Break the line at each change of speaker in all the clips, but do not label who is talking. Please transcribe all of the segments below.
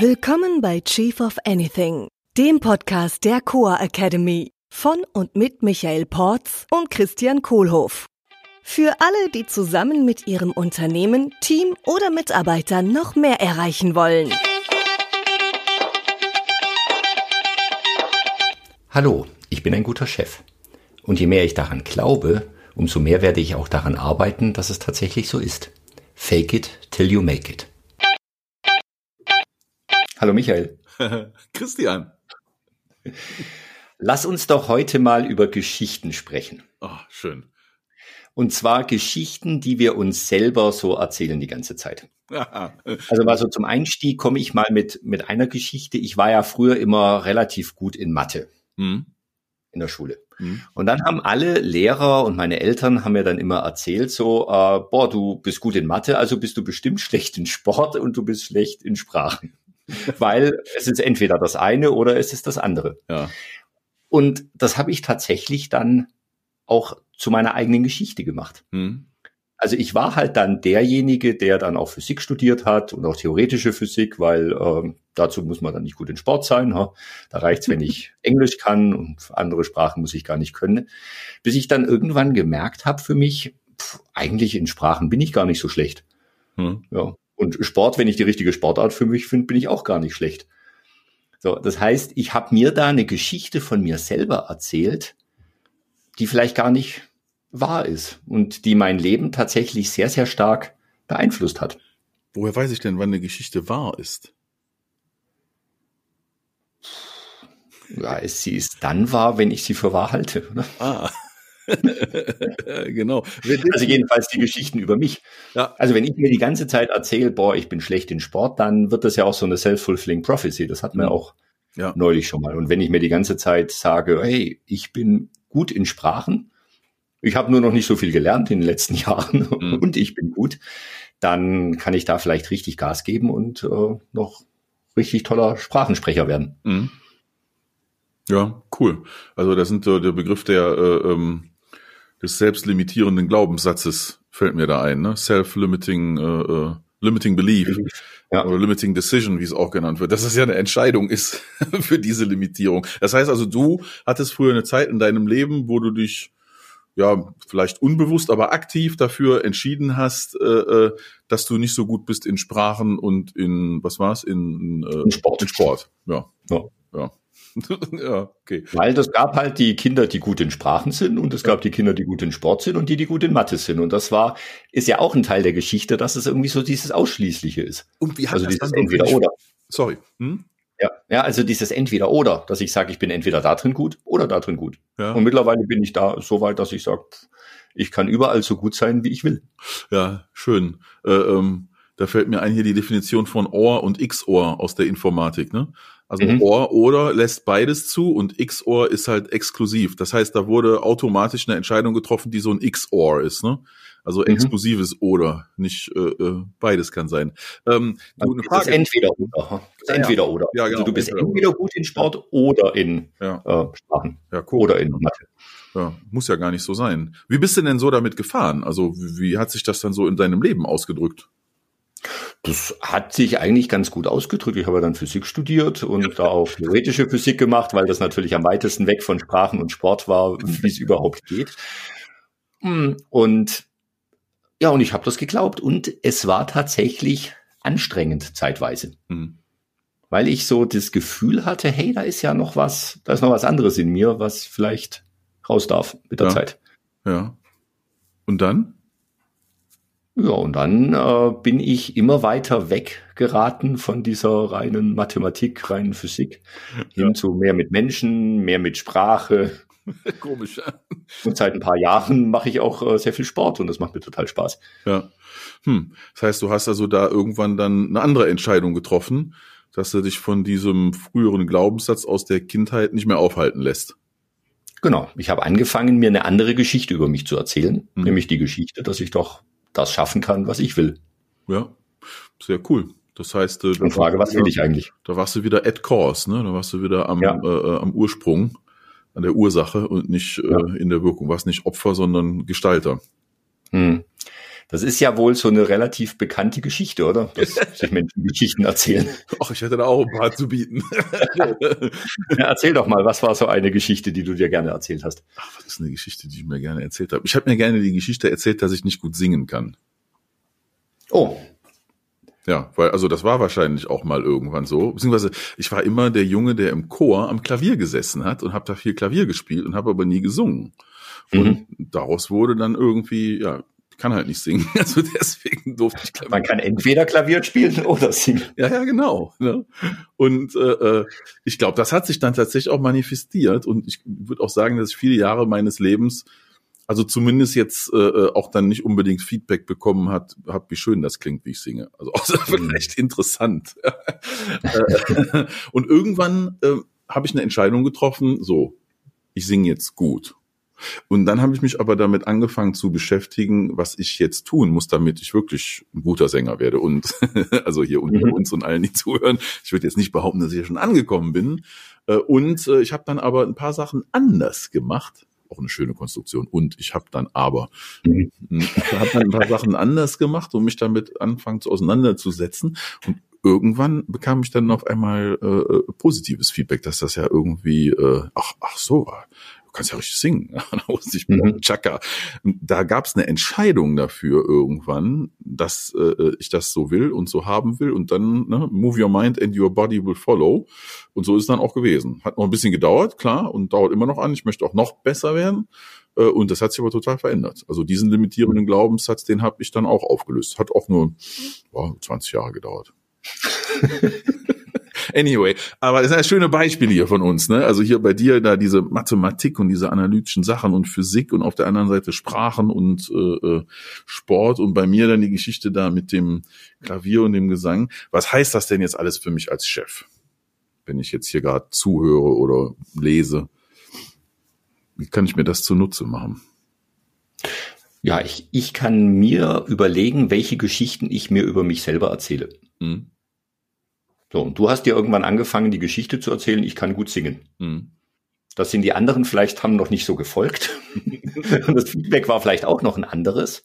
Willkommen bei Chief of Anything, dem Podcast der Coa Academy von und mit Michael Porz und Christian Kohlhoff. Für alle, die zusammen mit ihrem Unternehmen, Team oder Mitarbeitern noch mehr erreichen wollen.
Hallo, ich bin ein guter Chef. Und je mehr ich daran glaube, umso mehr werde ich auch daran arbeiten, dass es tatsächlich so ist. Fake it till you make it. Hallo Michael.
Christian.
Lass uns doch heute mal über Geschichten sprechen.
Oh, schön.
Und zwar Geschichten, die wir uns selber so erzählen die ganze Zeit. Also mal so zum Einstieg komme ich mal mit, mit einer Geschichte. Ich war ja früher immer relativ gut in Mathe mhm. in der Schule. Mhm. Und dann haben alle Lehrer und meine Eltern haben mir dann immer erzählt, so, äh, boah, du bist gut in Mathe, also bist du bestimmt schlecht in Sport und du bist schlecht in Sprachen. Weil es ist entweder das eine oder es ist das andere.
Ja.
Und das habe ich tatsächlich dann auch zu meiner eigenen Geschichte gemacht. Mhm. Also ich war halt dann derjenige, der dann auch Physik studiert hat und auch theoretische Physik, weil ähm, dazu muss man dann nicht gut in Sport sein. Ha? Da reicht's, wenn ich Englisch kann und andere Sprachen muss ich gar nicht können. Bis ich dann irgendwann gemerkt habe für mich, pff, eigentlich in Sprachen bin ich gar nicht so schlecht. Hm. Ja. Und Sport, wenn ich die richtige Sportart für mich finde, bin ich auch gar nicht schlecht. So, das heißt, ich habe mir da eine Geschichte von mir selber erzählt, die vielleicht gar nicht wahr ist und die mein Leben tatsächlich sehr, sehr stark beeinflusst hat.
Woher weiß ich denn, wann eine Geschichte wahr ist?
Ja, sie ist dann wahr, wenn ich sie für wahr halte. Oder?
Ah. genau.
Also jedenfalls die Geschichten über mich. Ja. Also wenn ich mir die ganze Zeit erzähle, boah, ich bin schlecht in Sport, dann wird das ja auch so eine self-fulfilling prophecy. Das hat man mhm. auch ja. neulich schon mal. Und wenn ich mir die ganze Zeit sage, hey, ich bin gut in Sprachen, ich habe nur noch nicht so viel gelernt in den letzten Jahren mhm. und ich bin gut, dann kann ich da vielleicht richtig Gas geben und äh, noch richtig toller Sprachensprecher werden. Mhm.
Ja, cool. Also das sind so der Begriff der äh, ähm, des selbstlimitierenden Glaubenssatzes fällt mir da ein, ne? Self-limiting, äh, äh, limiting belief ja. oder limiting decision, wie es auch genannt wird. Dass es ja eine Entscheidung ist für diese Limitierung. Das heißt also, du hattest früher eine Zeit in deinem Leben, wo du dich ja, vielleicht unbewusst, aber aktiv dafür entschieden hast, äh, äh dass du nicht so gut bist in Sprachen und in, was war's, in,
äh, in Sport.
In Sport, ja.
ja. ja. ja, okay. Weil das gab halt die Kinder, die gut in Sprachen sind und es gab die Kinder, die gut in Sport sind und die, die gut in Mathe sind. Und das war, ist ja auch ein Teil der Geschichte, dass es irgendwie so dieses Ausschließliche ist.
Und wie hat
also
das
dieses entweder oder.
Sorry. Hm?
Ja, ja, also dieses entweder oder, dass ich sage, ich bin entweder da drin gut oder da drin gut. Ja. Und mittlerweile bin ich da so weit, dass ich sage, ich kann überall so gut sein, wie ich will.
Ja, schön. Äh, ähm, da fällt mir ein hier die Definition von OR und XOR aus der Informatik. Ne? Also mhm. OR oder lässt beides zu und XOR ist halt exklusiv. Das heißt, da wurde automatisch eine Entscheidung getroffen, die so ein XOR ist. Ne? Also mhm. exklusives oder, nicht äh, äh, beides kann sein.
Ähm, also eine Frage. Das entweder oder. Das entweder oder. Ja, genau. Also du bist entweder, entweder gut in Sport oder in ja. äh, Sprachen.
Ja, cool.
Oder in Mathe.
Ja, muss ja gar nicht so sein. Wie bist du denn so damit gefahren? Also wie, wie hat sich das dann so in deinem Leben ausgedrückt?
Das hat sich eigentlich ganz gut ausgedrückt. Ich habe dann Physik studiert und da auch theoretische Physik gemacht, weil das natürlich am weitesten weg von Sprachen und Sport war, wie es überhaupt geht. Hm, und ja, und ich habe das geglaubt. Und es war tatsächlich anstrengend zeitweise. Mhm. Weil ich so das Gefühl hatte, hey, da ist ja noch was, da ist noch was anderes in mir, was vielleicht raus darf mit der
ja.
Zeit.
Ja. Und dann?
Ja, und dann äh, bin ich immer weiter weggeraten von dieser reinen Mathematik, reinen Physik, ja. hin zu mehr mit Menschen, mehr mit Sprache.
Komisch. Ja.
Und seit ein paar Jahren mache ich auch äh, sehr viel Sport und das macht mir total Spaß.
Ja. Hm. Das heißt, du hast also da irgendwann dann eine andere Entscheidung getroffen, dass du dich von diesem früheren Glaubenssatz aus der Kindheit nicht mehr aufhalten lässt.
Genau. Ich habe angefangen, mir eine andere Geschichte über mich zu erzählen, mhm. nämlich die Geschichte, dass ich doch das schaffen kann, was ich will.
Ja, sehr cool. Das heißt,
äh, Frage, was will ich eigentlich?
Da warst du wieder at course, ne? Da warst du wieder am, ja. äh, am Ursprung, an der Ursache und nicht äh, ja. äh, in der Wirkung. Warst nicht Opfer, sondern Gestalter.
Hm. Das ist ja wohl so eine relativ bekannte Geschichte, oder? Dass sich Menschen Geschichten erzählen.
Ach, ich hätte da auch ein paar zu bieten.
ja, erzähl doch mal, was war so eine Geschichte, die du dir gerne erzählt hast?
Ach, was ist eine Geschichte, die ich mir gerne erzählt habe? Ich habe mir gerne die Geschichte erzählt, dass ich nicht gut singen kann.
Oh.
Ja, weil, also das war wahrscheinlich auch mal irgendwann so. Beziehungsweise ich war immer der Junge, der im Chor am Klavier gesessen hat und habe da viel Klavier gespielt und habe aber nie gesungen. Und mhm. daraus wurde dann irgendwie, ja, kann halt nicht singen. Also deswegen durfte ich
Klavier. Man kann entweder Klavier spielen oder singen.
Ja, ja, genau. Ne? Und äh, äh ich glaube, das hat sich dann tatsächlich auch manifestiert. Und ich würde auch sagen, dass ich viele Jahre meines Lebens, also zumindest jetzt äh, äh auch dann nicht unbedingt Feedback bekommen hat, hab, wie schön das klingt, wie ich singe. Also auch mhm. vielleicht interessant. Äh, und irgendwann äh, habe ich eine Entscheidung getroffen, so, ich singe jetzt gut. Und dann habe ich mich aber damit angefangen zu beschäftigen, was ich jetzt tun muss, damit ich wirklich ein guter Sänger werde. Und also hier unter mhm. uns und allen, die zuhören, ich würde jetzt nicht behaupten, dass ich ja schon angekommen bin. Äh, und äh, ich habe dann aber ein paar Sachen anders gemacht. Auch eine schöne Konstruktion. Und ich habe dann aber mhm. habe dann ein paar Sachen anders gemacht und mich damit anfangen zu auseinanderzusetzen. Und irgendwann bekam ich dann auf einmal äh, äh positives Feedback, dass das ja irgendwie, äh, ach, ach so, kannst ja richtig singen. da wusste ich, mhm. Chaka. Da gab es eine Entscheidung dafür irgendwann, dass äh, ich das so will und so haben will und dann ne, move your mind and your body will follow. Und so ist es dann auch gewesen. Hat noch ein bisschen gedauert, klar, und dauert immer noch an. Ich möchte auch noch besser werden. Äh, und das hat sich aber total verändert. Also diesen limitierenden Glaubenssatz, den habe ich dann auch aufgelöst. Hat auch nur oh, 20 Jahre gedauert. Anyway, aber das ist ein schöne Beispiel hier von uns, ne? Also hier bei dir da diese Mathematik und diese analytischen Sachen und Physik und auf der anderen Seite Sprachen und äh, äh, Sport und bei mir dann die Geschichte da mit dem Klavier und dem Gesang. Was heißt das denn jetzt alles für mich als Chef? Wenn ich jetzt hier gerade zuhöre oder lese, wie kann ich mir das zunutze machen?
Ja, ich, ich kann mir überlegen, welche Geschichten ich mir über mich selber erzähle. Mhm. So, und du hast dir irgendwann angefangen, die Geschichte zu erzählen, ich kann gut singen. Mhm. Das sind die anderen vielleicht haben noch nicht so gefolgt. und das Feedback war vielleicht auch noch ein anderes.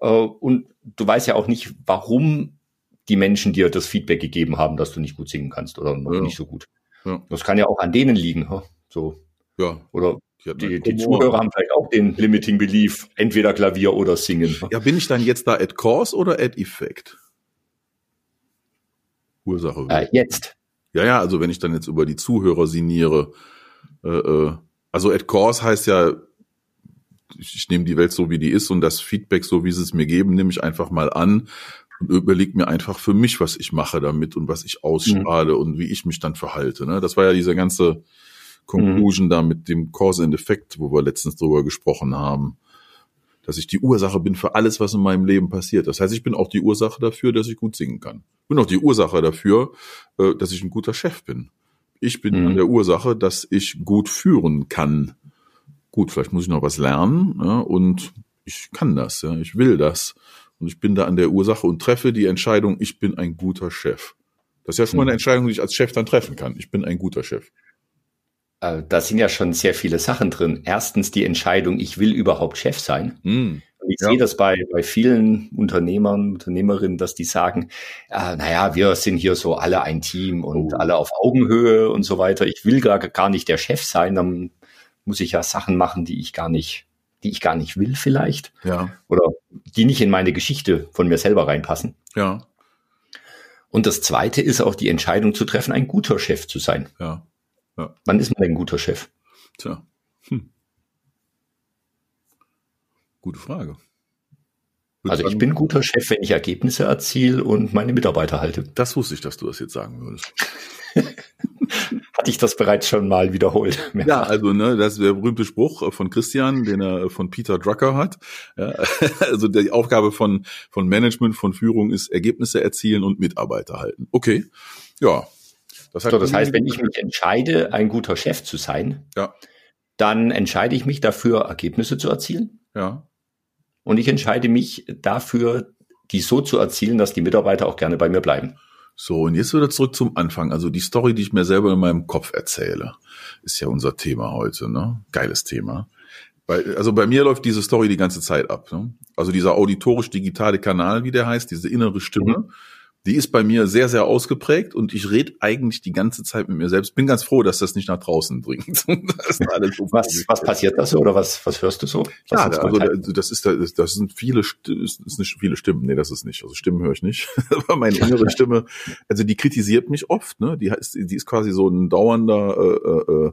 Äh, und du weißt ja auch nicht, warum die Menschen dir das Feedback gegeben haben, dass du nicht gut singen kannst oder noch ja. nicht so gut. Ja. Das kann ja auch an denen liegen. So. Ja. Oder die, die Zuhörer haben vielleicht auch den Limiting Belief, entweder Klavier oder Singen.
Ja, bin ich dann jetzt da at Cause oder at Effect? Ursache.
Äh, jetzt.
Ja, ja, also wenn ich dann jetzt über die Zuhörer siniere, äh, äh, also at course heißt ja, ich, ich nehme die Welt so, wie die ist und das Feedback, so wie sie es mir geben, nehme ich einfach mal an und überlege mir einfach für mich, was ich mache damit und was ich ausstrahle mhm. und wie ich mich dann verhalte. Ne? Das war ja diese ganze Conclusion mhm. da mit dem Cause and Effect, wo wir letztens drüber gesprochen haben dass ich die Ursache bin für alles, was in meinem Leben passiert. Das heißt, ich bin auch die Ursache dafür, dass ich gut singen kann. Ich bin auch die Ursache dafür, äh, dass ich ein guter Chef bin. Ich bin mhm. an der Ursache, dass ich gut führen kann. Gut, vielleicht muss ich noch was lernen ja, und ich kann das, ja, ich will das. Und ich bin da an der Ursache und treffe die Entscheidung, ich bin ein guter Chef. Das ist ja schon mal eine mhm. Entscheidung, die ich als Chef dann treffen kann. Ich bin ein guter Chef.
Äh, da sind ja schon sehr viele Sachen drin. Erstens die Entscheidung, ich will überhaupt Chef sein. Mm, ich ja. sehe das bei, bei vielen Unternehmern, Unternehmerinnen, dass die sagen, äh, naja, wir sind hier so alle ein Team und oh. alle auf Augenhöhe und so weiter. Ich will gar, gar nicht der Chef sein, dann muss ich ja Sachen machen, die ich gar nicht, die ich gar nicht will vielleicht. Ja. Oder die nicht in meine Geschichte von mir selber reinpassen.
Ja.
Und das zweite ist auch die Entscheidung zu treffen, ein guter Chef zu sein.
Ja.
Ja. Wann ist man denn ein guter Chef?
Tja. Hm. Gute Frage.
Also ich bin guter Chef, wenn ich Ergebnisse erziele und meine Mitarbeiter halte.
Das wusste ich, dass du das jetzt sagen würdest.
Hatte ich das bereits schon mal wiederholt.
Ja, also ne, das ist der berühmte Spruch von Christian, den er von Peter Drucker hat. Ja, also die Aufgabe von, von Management, von Führung ist Ergebnisse erzielen und Mitarbeiter halten. Okay, ja,
das, so, das heißt, wenn ich mich entscheide, ein guter Chef zu sein,
ja.
dann entscheide ich mich dafür, Ergebnisse zu erzielen.
Ja.
Und ich entscheide mich dafür, die so zu erzielen, dass die Mitarbeiter auch gerne bei mir bleiben.
So, und jetzt wieder zurück zum Anfang. Also die Story, die ich mir selber in meinem Kopf erzähle, ist ja unser Thema heute, ne? Geiles Thema. Weil, also bei mir läuft diese Story die ganze Zeit ab. Ne? Also dieser auditorisch-digitale Kanal, wie der heißt, diese innere Stimme, mhm die ist bei mir sehr, sehr ausgeprägt und ich rede eigentlich die ganze Zeit mit mir selbst. Bin ganz froh, dass das nicht nach draußen dringt.
so was, was passiert da so oder was, was hörst du so? Was
ja, also das ist, das, das sind viele, das ist nicht viele Stimmen. Nee, das ist nicht. Also Stimmen höre ich nicht. Aber meine innere Stimme, also die kritisiert mich oft. Ne? Die, ist, die ist quasi so ein dauernder äh, äh, äh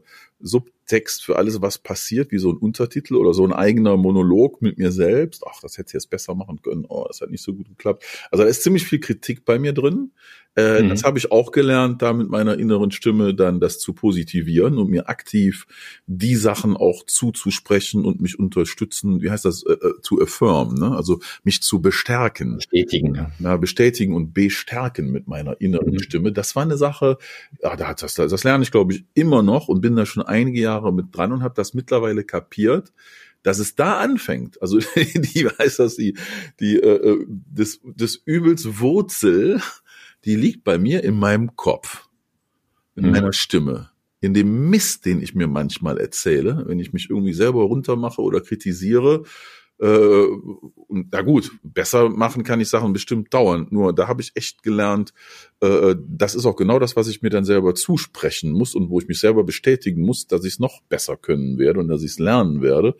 Subtext für alles, was passiert, wie so ein Untertitel oder so ein eigener Monolog mit mir selbst. Ach, das hätte ich jetzt besser machen können. Oh, das hat nicht so gut geklappt. Also da ist ziemlich viel Kritik bei mir drin. Äh, mhm. Das habe ich auch gelernt, da mit meiner inneren Stimme dann das zu positivieren und mir aktiv die Sachen auch zuzusprechen und mich unterstützen, wie heißt das, äh, äh to affirm, ne? also mich zu bestärken.
Bestätigen. Ja.
ja bestätigen und bestärken mit meiner inneren mhm. Stimme. Das war eine Sache, ja, da hat das, das lerne ich glaube ich immer noch und bin da schon einige Jahre mit dran und habe das mittlerweile kapiert dass es da anfängt. Also die weiß das die die äh, äh des des Übels Wurzel die liegt bei mir in meinem Kopf, in mhm. meiner Stimme, in dem Mist, den ich mir manchmal erzähle, wenn ich mich irgendwie selber runtermache oder kritisiere. Äh, na gut, besser machen kann ich Sachen bestimmt dauern. Nur da habe ich echt gelernt, äh, das ist auch genau das, was ich mir dann selber zusprechen muss und wo ich mich selber bestätigen muss, dass ich es noch besser können werde und dass ich es lernen werde.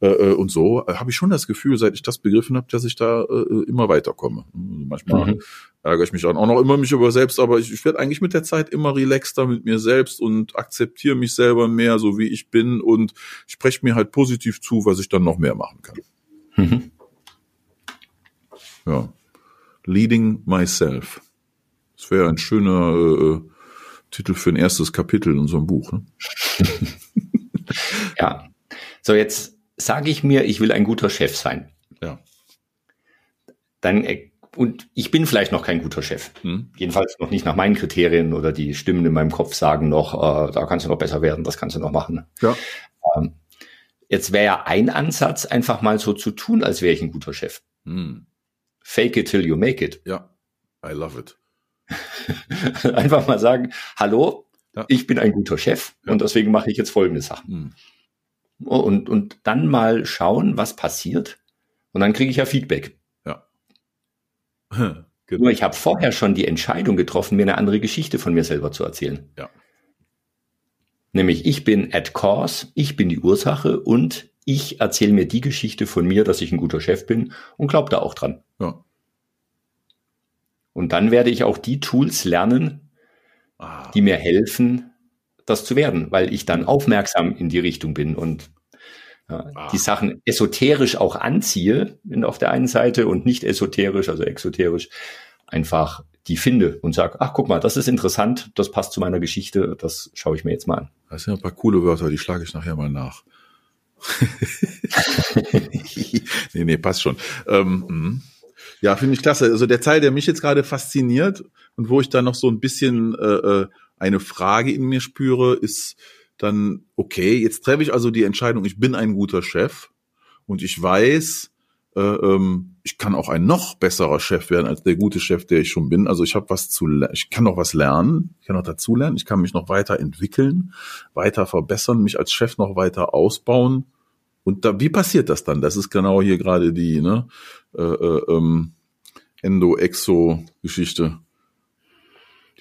Äh, äh, und so habe ich schon das Gefühl, seit ich das begriffen habe, dass ich da äh, immer weiterkomme. Also manchmal mhm. Ärgere ich mich auch noch immer mich über selbst, aber ich, ich werde eigentlich mit der Zeit immer relaxter mit mir selbst und akzeptiere mich selber mehr, so wie ich bin und spreche mir halt positiv zu, was ich dann noch mehr machen kann. Mhm. Ja. Leading myself. Das wäre ein schöner äh, Titel für ein erstes Kapitel in unserem Buch. Ne?
ja. So, jetzt sage ich mir, ich will ein guter Chef sein.
Ja.
Dann äh, und ich bin vielleicht noch kein guter Chef. Hm. Jedenfalls noch nicht nach meinen Kriterien oder die Stimmen in meinem Kopf sagen noch, äh, da kannst du noch besser werden, das kannst du noch machen.
Ja.
Ähm, jetzt wäre ja ein Ansatz, einfach mal so zu tun, als wäre ich ein guter Chef. Hm. Fake it till you make it.
Ja, I love it.
einfach mal sagen, hallo, ja. ich bin ein guter Chef ja. und deswegen mache ich jetzt folgende Sachen. Hm und, und dann mal schauen, was passiert. Und dann kriege ich ja Feedback. Genau. Nur ich habe vorher schon die Entscheidung getroffen, mir eine andere Geschichte von mir selber zu erzählen.
Ja.
Nämlich ich bin at cause, ich bin die Ursache und ich erzähle mir die Geschichte von mir, dass ich ein guter Chef bin und glaube da auch dran.
Ja.
Und dann werde ich auch die Tools lernen, ah. die mir helfen, das zu werden, weil ich dann aufmerksam in die Richtung bin und ah. die Sachen esoterisch auch anziehe auf der einen Seite und nicht esoterisch, also exoterisch, einfach die finde und sage, ach guck mal, das ist interessant, das passt zu meiner Geschichte, das schaue ich mir jetzt mal an.
Das sind ein paar coole Wörter, die schlage ich nachher mal nach. nee, nee, passt schon. Ähm, mhm. ja, finde ich klasse. Also der Teil, der mich jetzt gerade fasziniert und wo ich da noch so ein bisschen äh, äh eine Frage in mir spüre, ist dann, okay, jetzt treffe ich also die Entscheidung, ich bin ein guter Chef und ich weiß, äh, ähm, ich kann auch ein noch besserer Chef werden als der gute Chef, der ich schon bin. Also ich habe was zu, ich kann noch was lernen, ich kann noch dazu lernen, ich kann mich noch weiter entwickeln, weiter verbessern, mich als Chef noch weiter ausbauen. Und da, wie passiert das dann? Das ist genau hier gerade die ne, äh, äh, ähm, Endo-Exo-Geschichte.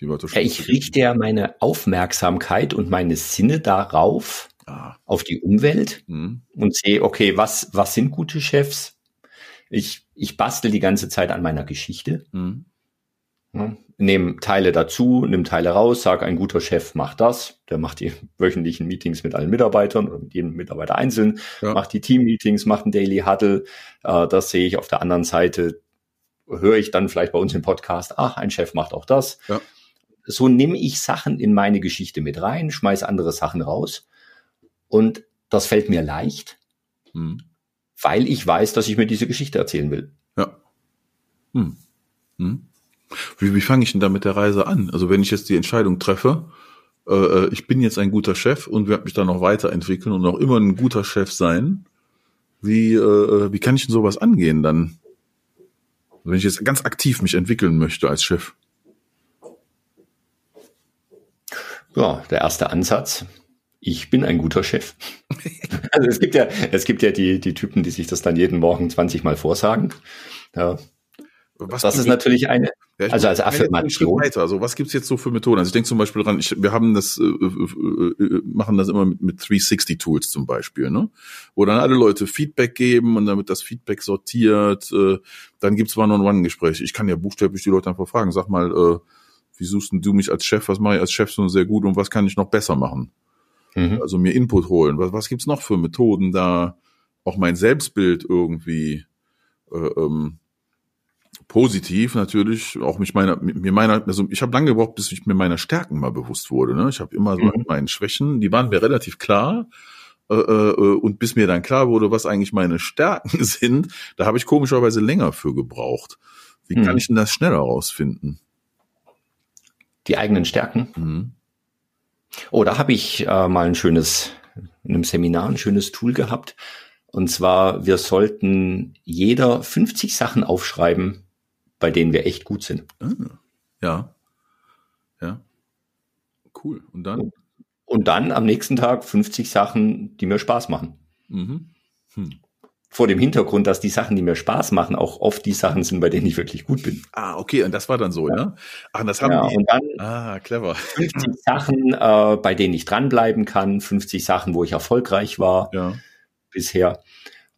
Die Wörter ja, ich richte ja meine Aufmerksamkeit und meine Sinne darauf, ah. auf die Umwelt mhm. und sehe, okay, was, was sind gute Chefs? Ich, ich bastel die ganze Zeit an meiner Geschichte. Mhm. Ja, nehme Teile dazu, nimm Teile raus, sage, ein guter Chef macht das, der macht die wöchentlichen Meetings mit allen Mitarbeitern oder mit jedem Mitarbeiter einzeln, ja. macht die Team-Meetings, macht ein Daily Huddle. Äh, das sehe ich auf der anderen Seite, höre ich dann vielleicht bei uns im Podcast, ach, ein Chef macht auch das. Ja so nehme ich Sachen in meine Geschichte mit rein, schmeiß andere Sachen raus. Und das fällt mir leicht, hm. weil ich weiß, dass ich mir diese Geschichte erzählen will.
Ja. Hm. Hm. Wie, wie fange ich denn da mit der Reise an? Also wenn ich jetzt die Entscheidung treffe, äh, äh ich bin jetzt ein guter Chef und werde mich dann noch weiterentwickeln und auch immer ein guter Chef sein, wie, äh, äh, wie kann ich denn sowas angehen dann? Wenn ich jetzt ganz aktiv mich entwickeln möchte als Chef.
Ja, der erste Ansatz. Ich bin ein guter Chef. Also es gibt ja, es gibt ja die, die Typen, die sich das dann jeden Morgen 20 Mal vorsagen. Ja. Was das ist natürlich eine,
ja, also als Affirmation. Weiter. Also was gibt's jetzt so für Methoden? Also ich denke zum Beispiel dran, ich, wir haben das, äh, äh, äh, machen das immer mit, mit 360 Tools zum Beispiel, ne? Wo dann alle Leute Feedback geben und wird das Feedback sortiert. Äh, dann gibt's One-on-One-Gespräche. Ich kann ja buchstäblich die Leute einfach fragen, sag mal, äh, wie suchst du mich als Chef? Was mache ich als Chef so sehr gut und was kann ich noch besser machen? Mhm. Also mir Input holen. Was, was gibt's noch für Methoden da? Auch mein Selbstbild irgendwie äh, ähm, positiv natürlich auch mich meiner mir meiner also ich habe lange gebraucht bis ich mir meiner Stärken mal bewusst wurde ne ich habe immer so mhm. meinen Schwächen die waren mir relativ klar äh, äh, und bis mir dann klar wurde was eigentlich meine Stärken sind da habe ich komischerweise länger für gebraucht wie mhm. kann ich denn das schneller rausfinden
die eigenen Stärken mhm. oh da habe ich äh, mal ein schönes in einem Seminar ein schönes Tool gehabt und zwar, wir sollten jeder 50 Sachen aufschreiben, bei denen wir echt gut sind. Ah,
ja. Ja. Cool. Und dann?
Und dann am nächsten Tag 50 Sachen, die mir Spaß machen. Mhm. Hm. Vor dem Hintergrund, dass die Sachen, die mir Spaß machen, auch oft die Sachen sind, bei denen ich wirklich gut bin.
Ah, okay, und das war dann so, ja? ja? Ach, das haben
ja,
die.
Und dann
ah, clever.
50 Sachen, äh, bei denen ich dranbleiben kann, 50 Sachen, wo ich erfolgreich war
ja.
bisher.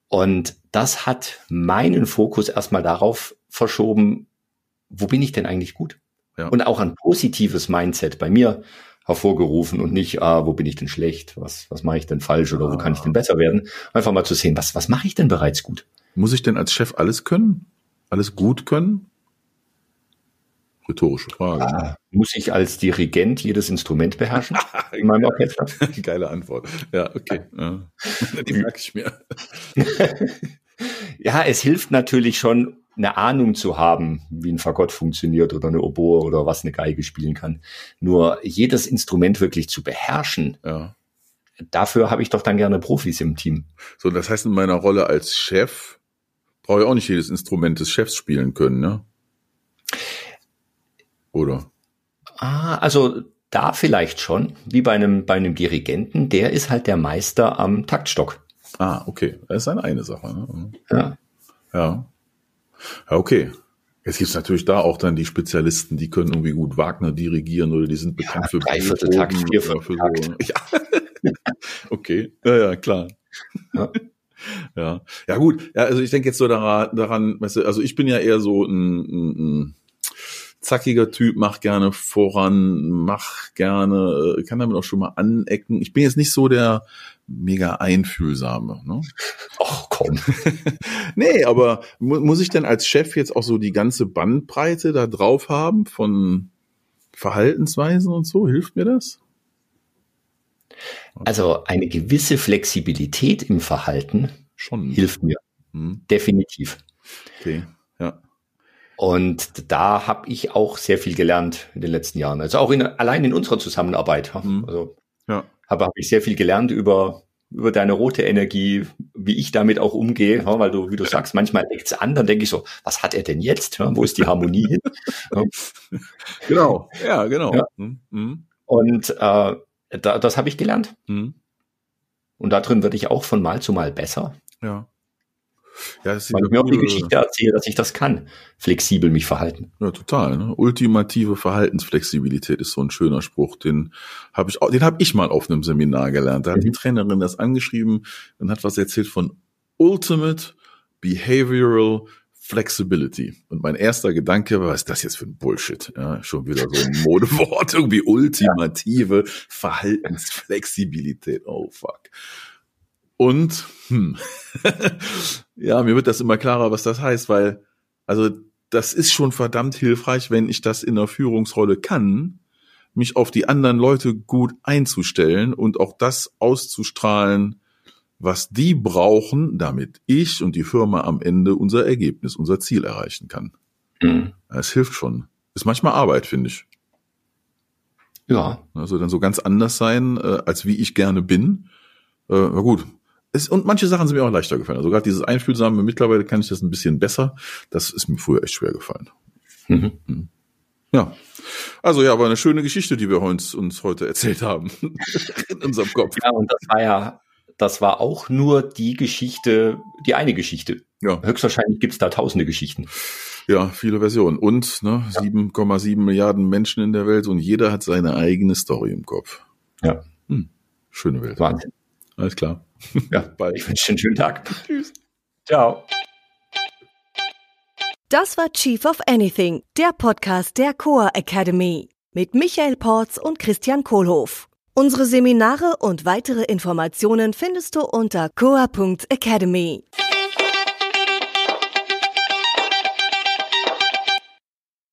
Und das hat meinen Fokus erstmal darauf verschoben, wo bin ich denn eigentlich gut? Ja. Und auch ein positives Mindset bei mir hervorgerufen und nicht, ah, wo bin ich denn schlecht, was, was mache ich denn falsch oder wo kann ich denn besser werden? Einfach mal zu sehen, was, was mache ich denn bereits gut?
Muss ich denn als Chef alles können? Alles gut können? Rhetorische Frage. Ah,
ne? Muss ich als Dirigent jedes Instrument beherrschen in meinem Orchester?
Geile Antwort. Ja, okay. Ja. Die merke ich mir.
ja, es hilft natürlich schon, eine Ahnung zu haben, wie ein Fagott funktioniert oder eine Oboe oder was eine Geige spielen kann. Nur jedes Instrument wirklich zu beherrschen,
ja.
dafür habe ich doch dann gerne Profis im Team.
So, das heißt, in meiner Rolle als Chef brauche ich auch nicht jedes Instrument des Chefs spielen können, ne? Oder?
Ah, also da vielleicht schon, wie bei einem, bei einem Dirigenten, der ist halt der Meister am Taktstock.
Ah, okay. Das ist eine, eine Sache. Ne?
Ja.
Ja. Ja, okay. Jetzt gibt's natürlich da auch dann die Spezialisten, die können irgendwie gut Wagner dirigieren oder die sind bekannt ja, für
Dreivierteltakt, Viervierteltakt. So.
Ja. okay, ja, ja, klar. Ja. ja. ja, gut. Ja, also ich denke jetzt so daran, daran, weißt du, also ich bin ja eher so ein, ein, ein zackiger Typ, mach gerne voran, mach gerne, äh, kann damit auch schon mal anecken. Ich bin jetzt nicht so der mega einfühlsame. Ne?
Ach komm.
nee, aber mu muss ich denn als Chef jetzt auch so die ganze Bandbreite da drauf haben von Verhaltensweisen und so? Hilft mir das?
Also eine gewisse Flexibilität im Verhalten
schon
hilft mir. Hm. Definitiv.
Okay.
Und da habe ich auch sehr viel gelernt in den letzten Jahren. Also auch in, allein in unserer Zusammenarbeit. Mhm. Also ja. Habe hab ich sehr viel gelernt über über deine rote Energie, wie ich damit auch umgehe, weil du, wie du sagst, manchmal leckt's an, dann denke ich so, was hat er denn jetzt? Wo ist die Harmonie hin?
genau, ja, genau. Ja. Mhm. mhm.
Und äh, da, das habe ich gelernt. Mhm. Und darin werde ich auch von Mal zu Mal besser.
Ja.
Ja, das ist Weil ich mir auch die Geschichte erzähle, dass ich das kann, flexibel mich verhalten.
Ja, total. Ne? Ultimative Verhaltensflexibilität ist so ein schöner Spruch. Den habe ich, den habe ich mal auf einem Seminar gelernt. Da hat mhm. die Trainerin das angeschrieben und hat was erzählt von Ultimate Behavioral Flexibility. Und mein erster Gedanke war, was ist das jetzt für ein Bullshit? Ja, schon wieder so ein Modewort, irgendwie ultimative Verhaltensflexibilität. Oh fuck. Und hm, ja, mir wird das immer klarer, was das heißt, weil also das ist schon verdammt hilfreich, wenn ich das in der Führungsrolle kann, mich auf die anderen Leute gut einzustellen und auch das auszustrahlen, was die brauchen, damit ich und die Firma am Ende unser Ergebnis, unser Ziel erreichen kann. Mhm. Es hilft schon. Ist manchmal Arbeit, finde ich.
Ja.
Also dann so ganz anders sein, äh, als wie ich gerne bin. Äh, na gut, es, und manche Sachen sind mir auch leichter gefallen. Also gerade dieses Einfühlsame, mittlerweile kann ich das ein bisschen besser. Das ist mir früher echt schwer gefallen. Mhm. mhm. Ja. Also ja, aber eine schöne Geschichte, die wir uns, uns heute erzählt haben. In unserem Kopf.
Ja, und das war ja das war auch nur die Geschichte, die eine Geschichte. Ja. Höchstwahrscheinlich gibt's da tausende Geschichten.
Ja, viele Versionen. Und ne, ja. 7,7 Milliarden Menschen in der Welt und jeder hat seine eigene Story im Kopf.
Ja.
Hm. Schöne Welt.
Wahnsinn.
Alles klar.
Ja, bald. Ich wünsche dir einen schönen Tag. Tschüss. Ciao.
Das war Chief of Anything, der Podcast der Coa Academy mit Michael Porz und Christian Kohlhoff. Unsere Seminare und weitere Informationen findest du unter coa.academy.